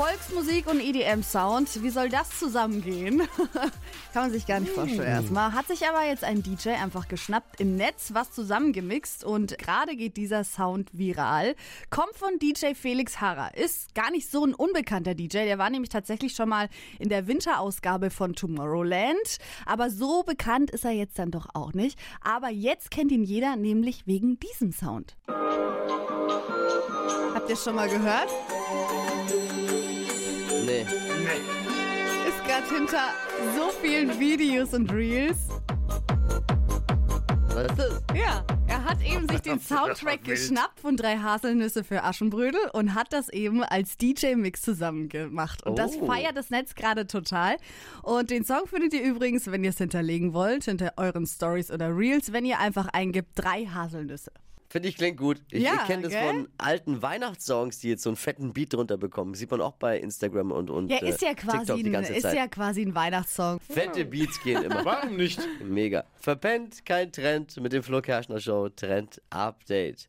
Volksmusik und EDM-Sound, wie soll das zusammengehen? Kann man sich gar nicht vorstellen erstmal. Hat sich aber jetzt ein DJ einfach geschnappt im Netz, was zusammengemixt und gerade geht dieser Sound viral. Kommt von DJ Felix Harrer. Ist gar nicht so ein unbekannter DJ. Der war nämlich tatsächlich schon mal in der Winterausgabe von Tomorrowland. Aber so bekannt ist er jetzt dann doch auch nicht. Aber jetzt kennt ihn jeder, nämlich wegen diesem Sound. Habt ihr schon mal gehört? Ist gerade hinter so vielen Videos und Reels. Was ist das? Ja, er hat eben sich den Soundtrack geschnappt von drei Haselnüsse für Aschenbrödel und hat das eben als DJ-Mix zusammen gemacht. Und das Oh. feiert das Netz gerade total. Und den Song findet ihr übrigens, wenn ihr es hinterlegen wollt, hinter euren Stories oder Reels, wenn ihr einfach eingibt, drei Haselnüsse. Finde ich klingt gut. Ich, Ja, ich kenne das gell? von alten Weihnachtssongs, die jetzt so einen fetten Beat drunter bekommen. Sieht man auch bei Instagram und, und Ja, ist ja äh, quasi TikTok die ein, ganze ist Zeit. ja quasi ein Weihnachtssong. Fette Beats gehen immer. Warum nicht? Mega. Verpennt, kein Trend mit dem Flo Kerschner Show. Trend Update.